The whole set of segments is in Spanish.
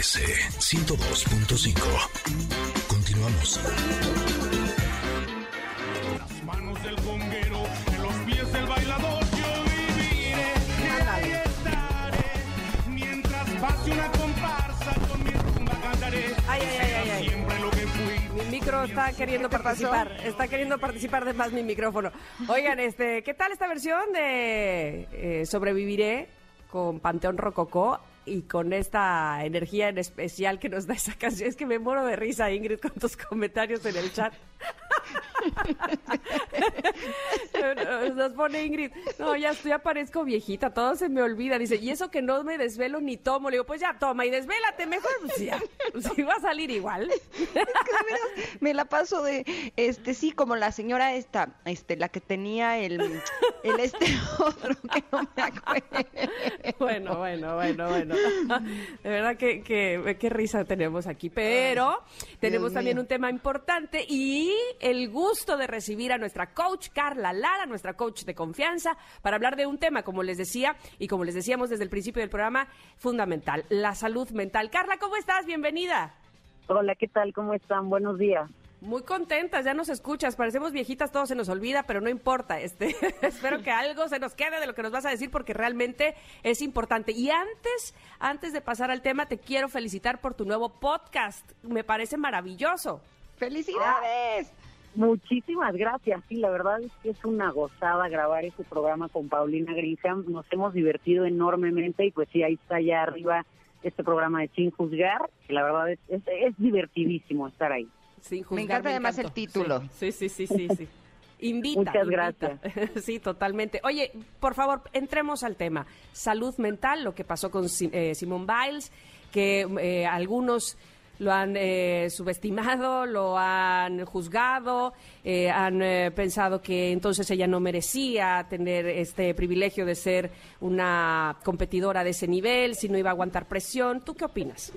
MBS 102.5. Continuamos. Las manos del conguero, en los pies del bailador, yo viviré y ahí estaré. Mientras pase una comparsa, con mi rumba cantaré. Ay, ay, ay, ay, ay. Siempre lo que fui. Mi micro está queriendo participar, está queriendo participar de más mi micrófono. Oigan, este, ¿qué tal esta versión de eh, Sobreviviré con Panteón Rococó y con esta energía en especial que nos da esa canción? Es que me muero de risa, Ingrid, con tus comentarios en el chat. Nos pone Ingrid, no, ya, ya parezco viejita, todo se me olvida. Dice, y eso que no me desvelo ni tomo. Le digo, pues ya toma y desvélate mejor. Pues ya, si va a salir igual. Es que de veras me la paso de, este, sí, como la señora esta, este, la que tenía el, el este otro que no me acuerdo. Bueno, bueno, bueno, bueno. De verdad que, que, qué risa tenemos aquí. Pero tenemos Dios también mío. un tema importante y el gusto de recibir a nuestra coach Carla Lara, nuestra coach de confianza, para hablar de un tema, como les decía y como les decíamos desde el principio del programa, fundamental, la salud mental. Carla, ¿cómo estás? Bienvenida. Hola, ¿qué tal? ¿Cómo están? Buenos días. Muy contentas, ya nos escuchas, parecemos viejitas, todo se nos olvida, pero no importa. Este, espero que algo se nos quede de lo que nos vas a decir porque realmente es importante. Y antes, antes de pasar al tema, te quiero felicitar por tu nuevo podcast. Me parece maravilloso. ¡Felicidades! Muchísimas gracias. Sí, la verdad es que es una gozada grabar este programa con Paulina Grisham. Nos hemos divertido enormemente y pues sí, ahí está ya arriba este programa de Sin Juzgar, que la verdad es, es, es divertidísimo estar ahí. Sin Me juzgar, encanta además el título. Sí, sí, sí, sí, sí. Invita. Muchas invita. Sí, totalmente. Oye, por favor, entremos al tema. Salud mental, lo que pasó con Si- eh, Simone Biles, que eh, algunos lo han eh, subestimado, lo han juzgado, eh, han eh, pensado que entonces ella no merecía tener este privilegio de ser una competidora de ese nivel, si no iba a aguantar presión. ¿Tú qué opinas?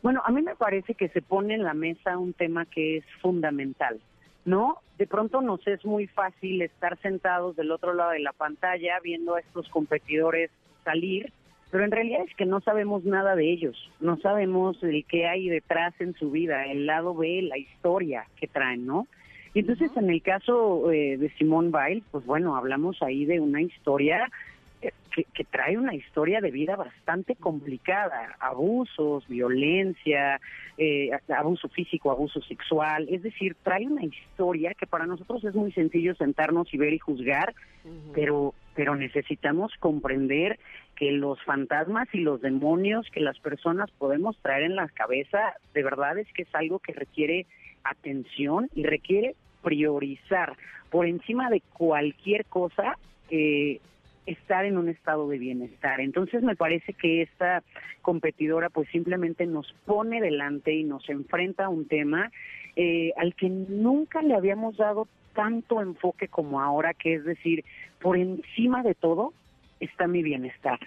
Bueno, a mí me parece que se pone en la mesa un tema que es fundamental, ¿no? De pronto nos es muy fácil estar sentados del otro lado de la pantalla viendo a estos competidores salir, pero en realidad es que no sabemos nada de ellos, no sabemos el qué hay detrás en su vida, el lado B, la historia que traen, ¿no? Y entonces en el caso eh, de Simone Biles, pues bueno, hablamos ahí de una historia eh, que, que trae una historia de vida bastante complicada, abusos, violencia, eh, abuso físico, abuso sexual, es decir, trae una historia que para nosotros es muy sencillo sentarnos y ver y juzgar, pero pero necesitamos comprender que los fantasmas y los demonios que las personas podemos traer en la cabeza, de verdad es que es algo que requiere atención y requiere priorizar por encima de cualquier cosa eh, estar en un estado de bienestar. Entonces me parece que esta competidora pues simplemente nos pone delante y nos enfrenta a un tema eh, al que nunca le habíamos dado tanto enfoque como ahora, que es decir, por encima de todo está mi bienestar.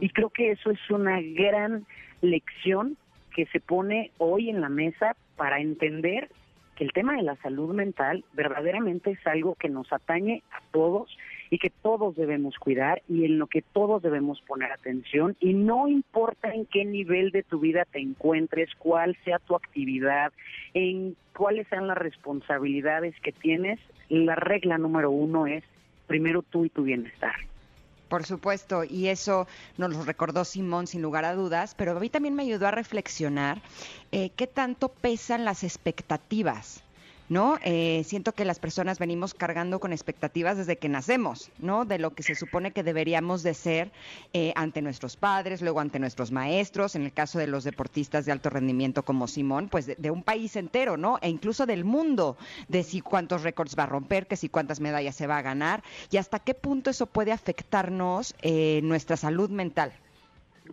Y creo que eso es una gran lección que se pone hoy en la mesa para entender que el tema de la salud mental verdaderamente es algo que nos atañe a todos y que todos debemos cuidar y en lo que todos debemos poner atención y no importa en qué nivel de tu vida te encuentres, cuál sea tu actividad, en cuáles sean las responsabilidades que tienes, la regla número uno es primero tú y tu bienestar. Por supuesto, y eso nos lo recordó Simón sin lugar a dudas, pero a mí también me ayudó a reflexionar eh, qué tanto pesan las expectativas. ¿No? Eh, siento que las personas venimos cargando con expectativas desde que nacemos, ¿no? De lo que se supone que deberíamos de ser eh, ante nuestros padres, luego ante nuestros maestros, en el caso de los deportistas de alto rendimiento como Simón, pues de, de un país entero, ¿no? E incluso del mundo, de si cuántos récords va a romper, que si cuántas medallas se va a ganar, y hasta qué punto eso puede afectarnos eh, nuestra salud mental.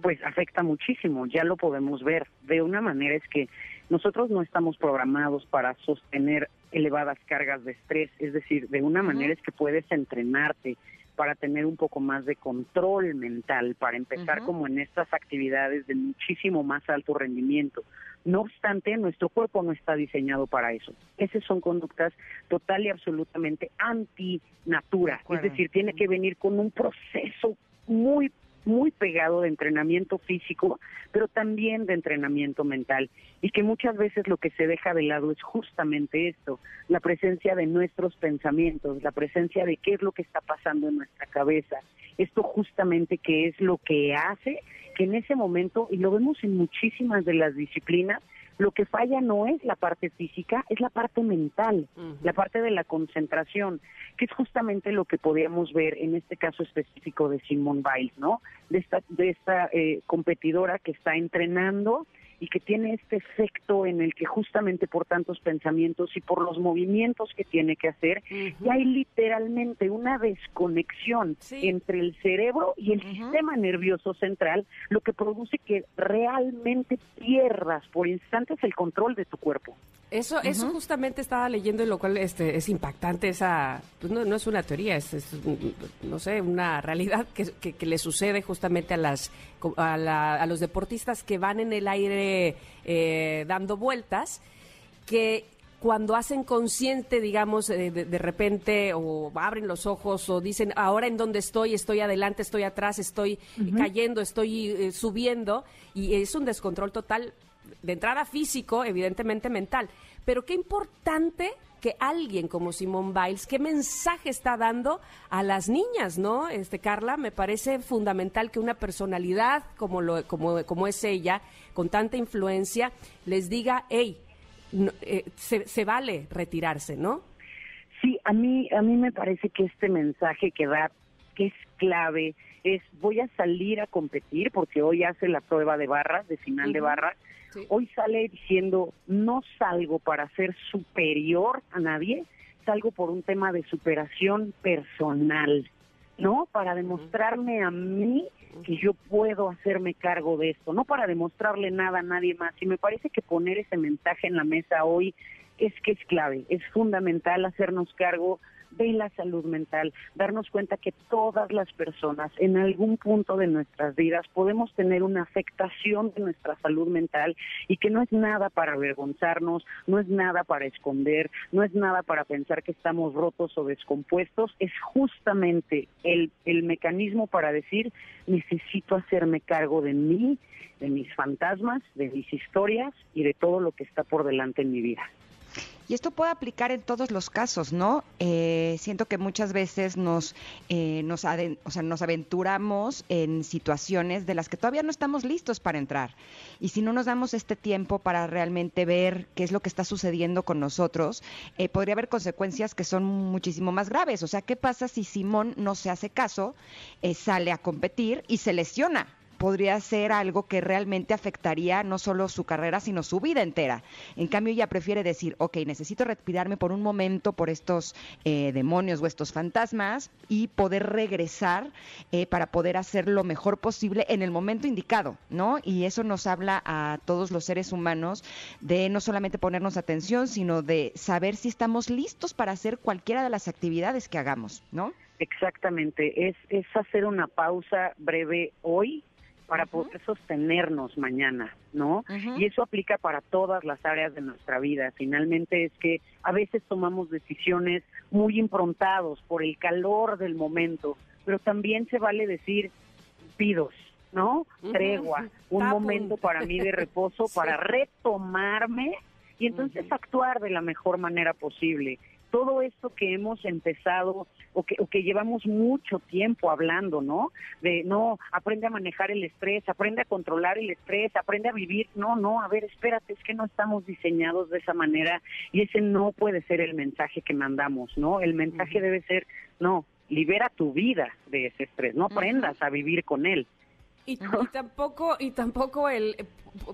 pues afecta muchísimo, ya lo podemos ver. De una manera es que nosotros no estamos programados para sostener elevadas cargas de estrés, es decir, de una manera es que puedes entrenarte para tener un poco más de control mental, para empezar como en estas actividades de muchísimo más alto rendimiento. No obstante, nuestro cuerpo no está diseñado para eso. Esas son conductas total y absolutamente anti-natura. Es decir, tiene que venir con un proceso muy muy pegado de entrenamiento físico, pero también de entrenamiento mental. Y que muchas veces lo que se deja de lado es justamente esto, la presencia de nuestros pensamientos, la presencia de qué es lo que está pasando en nuestra cabeza. Esto justamente que es lo que hace que en ese momento, y lo vemos en muchísimas de las disciplinas, lo que falla no es la parte física, es la parte mental, la parte de la concentración, que es justamente lo que podíamos ver en este caso específico de Simone Biles, ¿no? De esta, de esta eh, competidora que está entrenando y que tiene este efecto en el que justamente por tantos pensamientos y por los movimientos que tiene que hacer, y hay literalmente una desconexión entre el cerebro y el sistema nervioso central, lo que produce que realmente pierdas por instantes el control de tu cuerpo. Eso, eso justamente estaba leyendo y lo cual este, es impactante esa, pues no, no es una teoría, es, no sé, una realidad que, que, le sucede justamente a las a, los deportistas que van en el aire eh, dando vueltas, que cuando hacen consciente, digamos, eh, de, repente, o abren los ojos, o dicen, ahora en dónde estoy, estoy adelante, estoy atrás, estoy cayendo, estoy eh, subiendo, y es un descontrol total de entrada físico, evidentemente mental. Pero qué importante que alguien como Simone Biles, qué mensaje está dando a las niñas, ¿no? Este Carla, me parece fundamental que una personalidad como lo como como es ella, con tanta influencia, les diga, hey, eh, se, se vale retirarse, ¿no? Sí, a mí a mí me parece que este mensaje que da que es clave es voy a salir a competir porque hoy hace la prueba de barras, de final de barras. Hoy sale diciendo no salgo para ser superior a nadie, salgo por un tema de superación personal, ¿no? Para demostrarme a mí que yo puedo hacerme cargo de esto, no para demostrarle nada a nadie más. Y me parece que poner ese mensaje en la mesa hoy es que es clave, es fundamental hacernos cargo de la salud mental, darnos cuenta que todas las personas en algún punto de nuestras vidas podemos tener una afectación de nuestra salud mental y que no es nada para avergonzarnos, no es nada para esconder, no es nada para pensar que estamos rotos o descompuestos, es justamente el, el mecanismo para decir necesito hacerme cargo de mí, de mis fantasmas, de mis historias y de todo lo que está por delante en mi vida. Y esto puede aplicar en todos los casos, ¿no? Eh, siento que muchas veces nos, eh, nos, o sea, nos aventuramos en situaciones de las que todavía no estamos listos para entrar. Y si no nos damos este tiempo para realmente ver qué es lo que está sucediendo con nosotros, eh, podría haber consecuencias que son muchísimo más graves. O sea, ¿qué pasa si Simón no se hace caso, sale a competir y se lesiona? Podría ser algo que realmente afectaría no solo su carrera, sino su vida entera. En cambio, ella prefiere decir, ok, necesito retirarme por un momento por estos eh, demonios o estos fantasmas y poder regresar eh, para poder hacer lo mejor posible en el momento indicado, ¿no? Y eso nos habla a todos los seres humanos de no solamente ponernos atención, sino de saber si estamos listos para hacer cualquiera de las actividades que hagamos, ¿no? Exactamente, es, es hacer una pausa breve hoy para poder sostenernos mañana, ¿no? Y eso aplica para todas las áreas de nuestra vida. Finalmente es que a veces tomamos decisiones muy improntados por el calor del momento, pero también se vale decir pidos, ¿no? Tregua, un momento para mí de reposo, para retomarme y entonces actuar de la mejor manera posible todo esto que hemos empezado o que, o que llevamos mucho tiempo hablando, ¿no? De no, aprende a manejar el estrés, aprende a controlar el estrés, aprende a vivir. No, no, a ver, espérate, es que no estamos diseñados de esa manera y ese no puede ser el mensaje que mandamos, ¿no? El mensaje debe ser, no, libera tu vida de ese estrés, no aprendas a vivir con él. Y, tampoco, y tampoco el,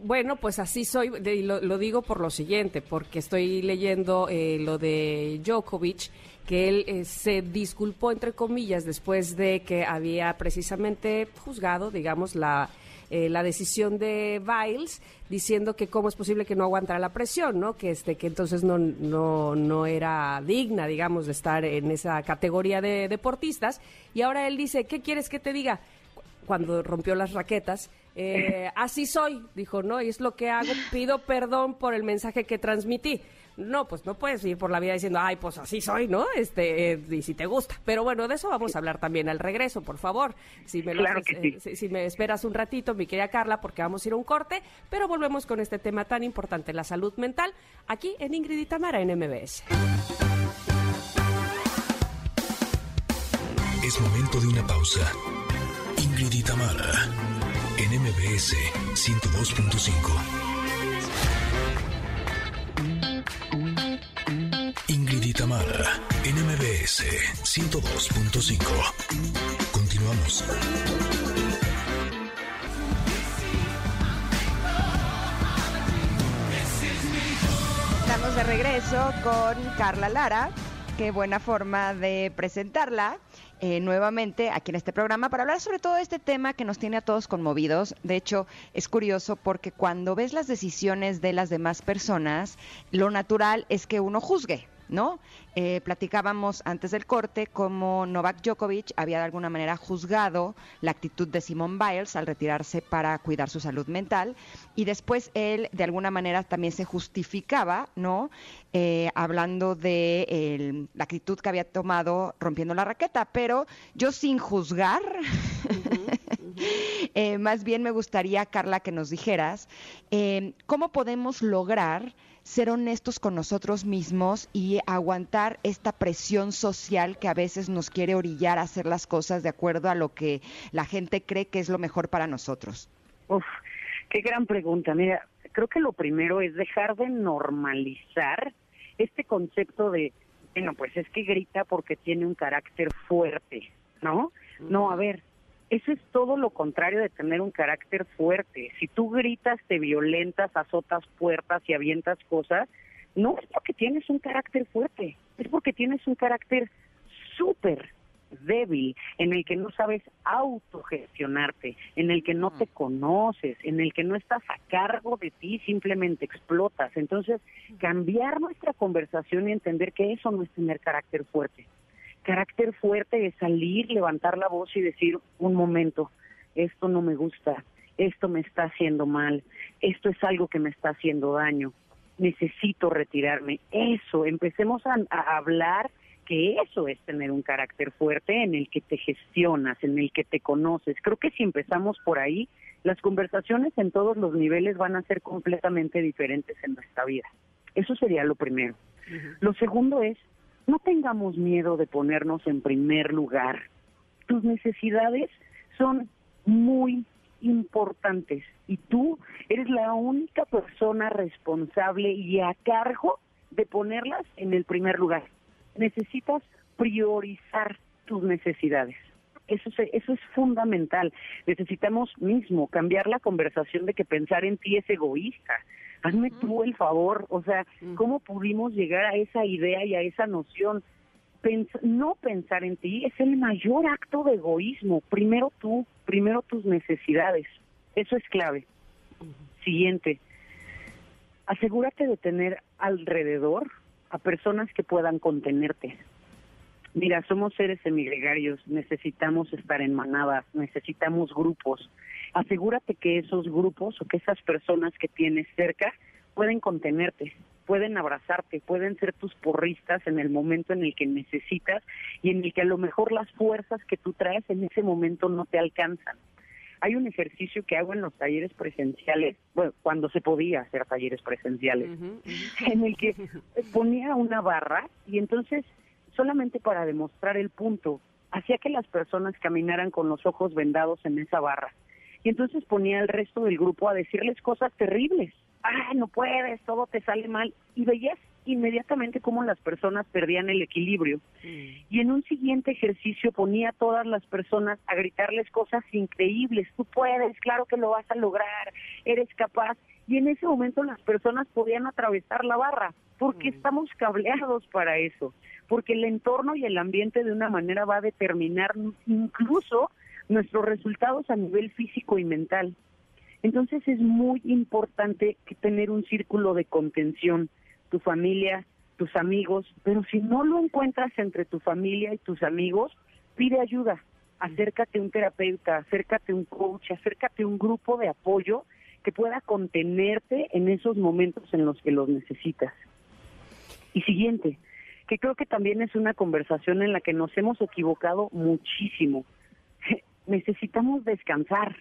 bueno, pues así soy, lo, lo, digo por lo siguiente, porque estoy leyendo eh, lo de Djokovic, que él eh, se disculpó, entre comillas, después de que había precisamente juzgado, digamos, la, eh, la decisión de Biles, diciendo que cómo es posible que no aguantara la presión, ¿no? Que, este, que entonces no, no, no era digna, digamos, de estar en esa categoría de deportistas. Y ahora él dice, ¿qué quieres que te diga? Cuando rompió las raquetas. Eh, así soy, dijo, ¿no? Y es lo que hago, pido perdón por el mensaje que transmití. no, pues no puedes ir por la vida diciendo, ay, pues así soy, ¿no? Este, eh, y si te gusta. Pero bueno, de eso vamos a hablar también al regreso, por favor. Si me, eh, si, me esperas un ratito, mi querida Carla, porque vamos a ir a un corte, pero volvemos con este tema tan importante, la salud mental, aquí en Ingrid y Tamara en MBS. Es momento de una pausa. Ingrid y en MBS 102.5. Tamara, NMBS 102.5. Continuamos. Estamos de regreso con Carla Lara. Qué buena forma de presentarla. Eh, nuevamente aquí en este programa para hablar sobre todo este tema que nos tiene a todos conmovidos. De hecho, es curioso porque cuando ves las decisiones de las demás personas, lo natural es que uno juzgue, ¿no? Eh, platicábamos antes del corte cómo Novak Djokovic había de alguna manera juzgado la actitud de Simone Biles al retirarse para cuidar su salud mental y después él de alguna manera también se justificaba, ¿no? Eh, hablando de la actitud que había tomado rompiendo la raqueta, pero yo sin juzgar, eh, más bien me gustaría, Carla, que nos dijeras cómo podemos lograr ser honestos con nosotros mismos y aguantar esta presión social que a veces nos quiere orillar a hacer las cosas de acuerdo a lo que la gente cree que es lo mejor para nosotros? Uf, qué gran pregunta. Mira, creo que lo primero es dejar de normalizar este concepto de, bueno, pues es que grita porque tiene un carácter fuerte, ¿no? No, a ver, eso es todo lo contrario de tener un carácter fuerte. Si tú gritas, te violentas, azotas puertas y avientas cosas, no es porque tienes un carácter fuerte, es porque tienes un carácter súper débil, en el que no sabes autogestionarte, en el que no te conoces, en el que no estás a cargo de ti, simplemente explotas. Entonces, cambiar nuestra conversación y entender que eso no es tener carácter fuerte carácter fuerte es salir, levantar la voz y decir, un momento, esto no me gusta, esto me está haciendo mal, esto es algo que me está haciendo daño, necesito retirarme. Eso, empecemos a, hablar que eso es tener un carácter fuerte en el que te gestionas, en el que te conoces. Creo que si empezamos por ahí, las conversaciones en todos los niveles van a ser completamente diferentes en nuestra vida. Eso sería lo primero. Lo segundo es no tengamos miedo de ponernos en primer lugar. Tus necesidades son muy importantes y tú eres la única persona responsable y a cargo de ponerlas en el primer lugar. Necesitas priorizar tus necesidades. Eso, eso es fundamental. Necesitamos mismo cambiar la conversación de que pensar en ti es egoísta hazme tú el favor, o sea, ¿cómo pudimos llegar a esa idea y a esa noción? no pensar en ti es el mayor acto de egoísmo. Primero tú, primero tus necesidades. Eso es clave. Siguiente, asegúrate de tener alrededor a personas que puedan contenerte. Mira, somos seres semigregarios, necesitamos estar en manadas, necesitamos grupos. Asegúrate que esos grupos o que esas personas que tienes cerca pueden contenerte, pueden abrazarte, pueden ser tus porristas en el momento en el que necesitas y en el que a lo mejor las fuerzas que tú traes en ese momento no te alcanzan. Hay un ejercicio que hago en los talleres presenciales, bueno, cuando se podía hacer talleres presenciales, en el que ponía una barra y entonces solamente para demostrar el punto, hacía que las personas caminaran con los ojos vendados en esa barra. Y entonces ponía al resto del grupo a decirles cosas terribles. Ah, no puedes, todo te sale mal. Y veías inmediatamente cómo las personas perdían el equilibrio. Mm. Y en un siguiente ejercicio ponía a todas las personas a gritarles cosas increíbles. Tú puedes, claro que lo vas a lograr, eres capaz. Y en ese momento las personas podían atravesar la barra, porque mm. estamos cableados para eso porque el entorno y el ambiente de una manera va a determinar incluso nuestros resultados a nivel físico y mental. Entonces es muy importante que tener un círculo de contención, tu familia, tus amigos, pero si no lo encuentras entre tu familia y tus amigos, pide ayuda, acércate a un terapeuta, acércate a un coach, acércate a un grupo de apoyo que pueda contenerte en esos momentos en los que los necesitas. Y siguiente, que creo que también es una conversación en la que nos hemos equivocado muchísimo. Necesitamos descansar.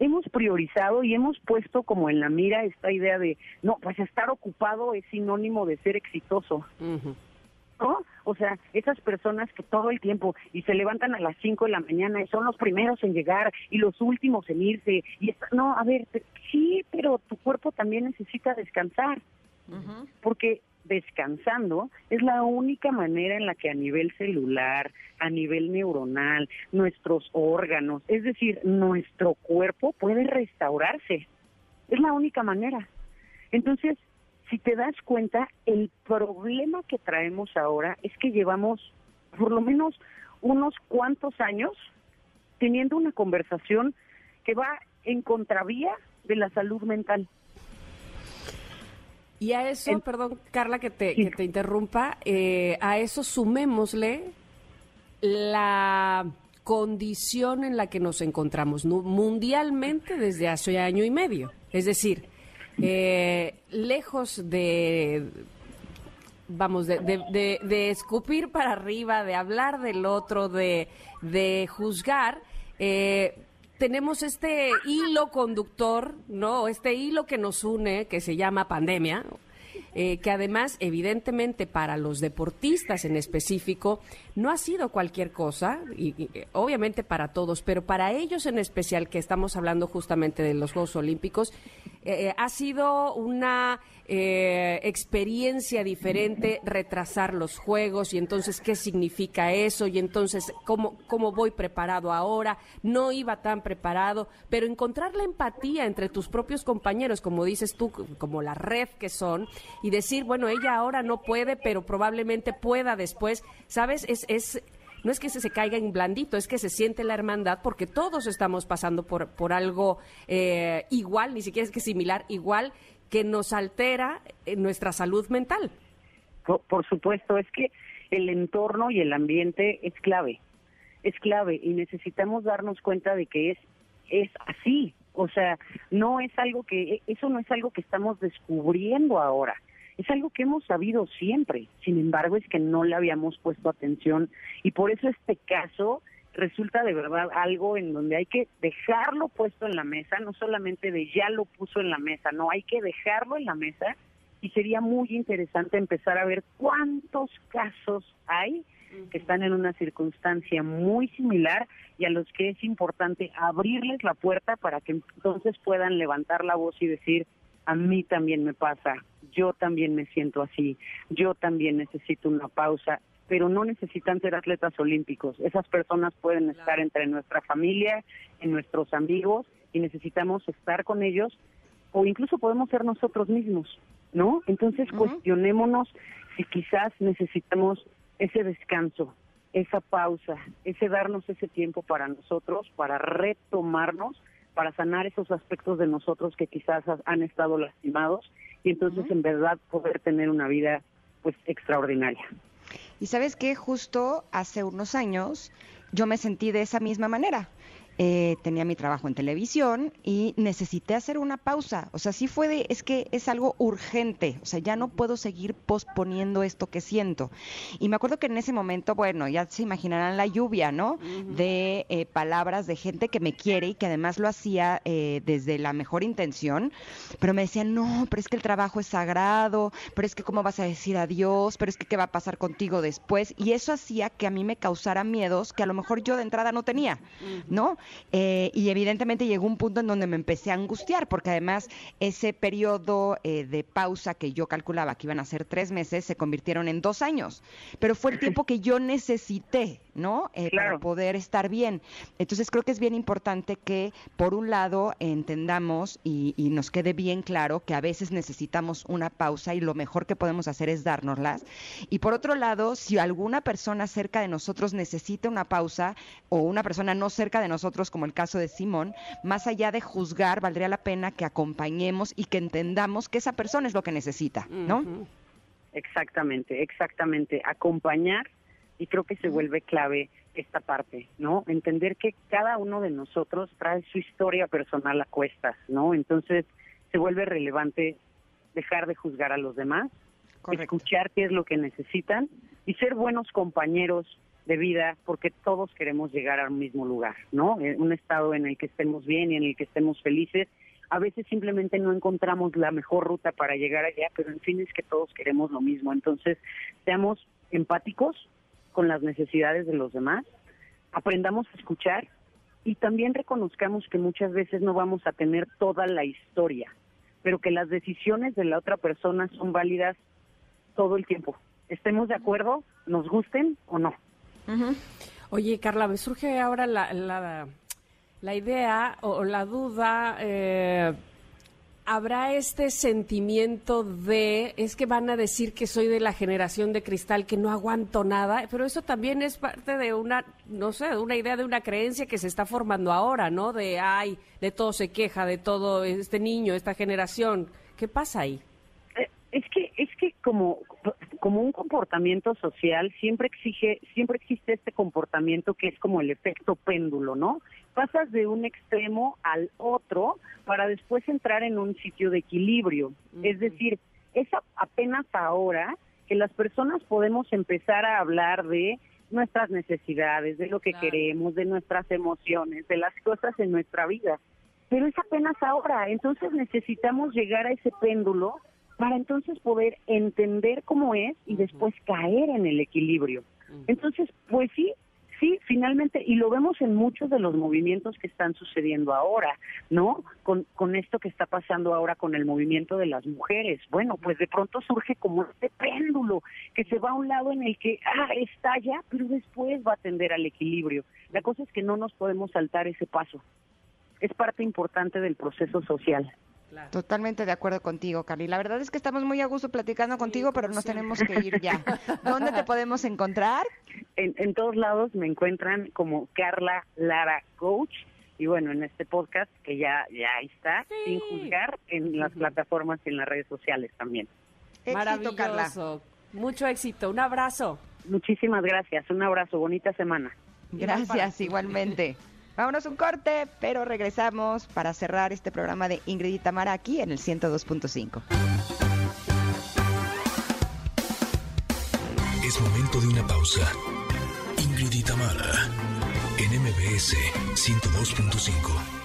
Hemos priorizado y hemos puesto como en la mira esta idea de, no, pues estar ocupado es sinónimo de ser exitoso. ¿No? O sea, esas personas que todo el tiempo y se levantan a las 5 de la mañana y son los primeros en llegar y los últimos en irse. y No, a ver, sí, pero tu cuerpo también necesita descansar. Porque descansando es la única manera en la que a nivel celular, a nivel neuronal, nuestros órganos, es decir, nuestro cuerpo puede restaurarse. Es la única manera. Entonces, si te das cuenta, el problema que traemos ahora es que llevamos por lo menos unos cuantos años teniendo una conversación que va en contravía de la salud mental. Y a eso, perdón, Carla, que te, que te interrumpa, eh, a eso sumémosle la condición en la que nos encontramos mundialmente desde hace año y medio. Es decir, eh, lejos de, vamos, de, de, de, escupir para arriba, de hablar del otro, de, de juzgar, eh, tenemos este hilo conductor, ¿no? Este hilo que nos une, que se llama pandemia, eh, que además, evidentemente, para los deportistas en específico, no ha sido cualquier cosa, y, obviamente para todos, pero para ellos en especial, que estamos hablando justamente de los Juegos Olímpicos, eh, eh, ha sido una eh, experiencia diferente retrasar los juegos y entonces qué significa eso y entonces cómo, cómo voy preparado ahora, no iba tan preparado, pero encontrar la empatía entre tus propios compañeros, como dices tú, como la red que son, y decir, bueno, ella ahora no puede, pero probablemente pueda después, ¿sabes? Es, es no es que se, se caiga en blandito, es que se siente la hermandad porque todos estamos pasando por, por algo eh, igual, ni siquiera es que similar, igual, que nos altera eh, nuestra salud mental. Por, supuesto, es que el entorno y el ambiente es clave, es clave y necesitamos darnos cuenta de que es, es así. O sea, no es algo que, eso no es algo que estamos descubriendo ahora es algo que hemos sabido siempre, sin embargo es que no le habíamos puesto atención y por eso este caso resulta de verdad algo en donde hay que dejarlo puesto en la mesa, no solamente de ya lo puso en la mesa, no, hay que dejarlo en la mesa y sería muy interesante empezar a ver cuántos casos hay que están en una circunstancia muy similar y a los que es importante abrirles la puerta para que entonces puedan levantar la voz y decir, a mí también me pasa, yo también me siento así, yo también necesito una pausa, pero no necesitan ser atletas olímpicos. Esas personas pueden estar entre nuestra familia, en nuestros amigos, y necesitamos estar con ellos, o incluso podemos ser nosotros mismos, ¿no? Entonces cuestionémonos si quizás necesitamos ese descanso, esa pausa, ese darnos ese tiempo para nosotros, para retomarnos para sanar esos aspectos de nosotros que quizás han estado lastimados y entonces en verdad poder tener una vida pues extraordinaria. Y sabes que justo hace unos años yo me sentí de esa misma manera. Eh, tenía mi trabajo en televisión y necesité hacer una pausa. O sea, sí fue de, es que es algo urgente. O sea, ya no puedo seguir posponiendo esto que siento. Y me acuerdo que en ese momento, bueno, ya se imaginarán la lluvia, ¿no? De eh, palabras de gente que me quiere y que además lo hacía eh, desde la mejor intención. Pero me decían, no, pero es que el trabajo es sagrado, pero es que cómo vas a decir adiós, pero es que qué va a pasar contigo después. Y eso hacía que a mí me causara miedos que a lo mejor yo de entrada no tenía, ¿no? Eh, y evidentemente llegó un punto en donde me empecé a angustiar, porque además ese periodo eh, de pausa que yo calculaba que iban a ser tres meses, se convirtieron en dos años. Pero fue el tiempo que yo necesité, ¿no? Eh, para poder estar bien. Entonces creo que es bien importante que, por un lado, entendamos y, y nos quede bien claro que a veces necesitamos una pausa y lo mejor que podemos hacer es dárnoslas. Y por otro lado, si alguna persona cerca de nosotros necesita una pausa o una persona no cerca de nosotros, como el caso de Simón, más allá de juzgar, valdría la pena que acompañemos y que entendamos que esa persona es lo que necesita, ¿no? Exactamente, exactamente. Acompañar y creo que se vuelve clave esta parte, ¿no? Entender que cada uno de nosotros trae su historia personal a cuestas, ¿no? Entonces se vuelve relevante dejar de juzgar a los demás escuchar qué es lo que necesitan y ser buenos compañeros de vida porque todos queremos llegar al mismo lugar, ¿no? Eh, un estado en el que estemos bien y en el que estemos felices. A veces simplemente no encontramos la mejor ruta para llegar allá, pero en fin es que todos queremos lo mismo. Entonces, seamos empáticos con las necesidades de los demás, aprendamos a escuchar y también reconozcamos que muchas veces no vamos a tener toda la historia, pero que las decisiones de la otra persona son válidas todo el tiempo. Estemos de acuerdo, nos gusten o no. Oye, Carla, me surge ahora la, la, idea o, la duda. Eh, ¿Habrá este sentimiento de, es que van a decir que soy de la generación de cristal, que no aguanto nada, pero eso también es parte de una, no sé, de una idea, de una creencia que se está formando ahora, ¿no? De, ay, de todo se queja, de todo este niño, esta generación. ¿Qué pasa ahí? Es que, es que como, como un comportamiento social siempre exige, siempre existe este comportamiento que es como el efecto péndulo, ¿no? Pasas de un extremo al otro para después entrar en un sitio de equilibrio. Es decir, es apenas ahora que las personas podemos empezar a hablar de nuestras necesidades, de lo que queremos, de nuestras emociones, de las cosas en nuestra vida. Pero es apenas ahora, entonces necesitamos llegar a ese péndulo para entonces poder entender cómo es y después caer en el equilibrio. Entonces, pues sí, sí, finalmente, y lo vemos en muchos de los movimientos que están sucediendo ahora, ¿no? Con, con esto que está pasando ahora con el movimiento de las mujeres. Bueno, pues de pronto surge como este péndulo que se va a un lado en el que, ah, estalla, pero después va a tender al equilibrio. La cosa es que no nos podemos saltar ese paso. Es parte importante del proceso social. Totalmente de acuerdo contigo, Carly. La verdad es que estamos muy a gusto platicando contigo, pero nos tenemos que ir ya. ¿Dónde te podemos encontrar? En, todos lados me encuentran como Carla Lara Coach. Y bueno, en este podcast que ya, ya está, sin juzgar, en las plataformas y en las redes sociales también. Éxito, Carla. Mucho éxito. Un abrazo. Muchísimas gracias. Un abrazo. Bonita semana. Gracias, igualmente. Vámonos un corte, pero regresamos para cerrar este programa de Ingrid y Tamara aquí en el 102.5. Es momento de una pausa. Ingrid y Tamara en MBS 102.5.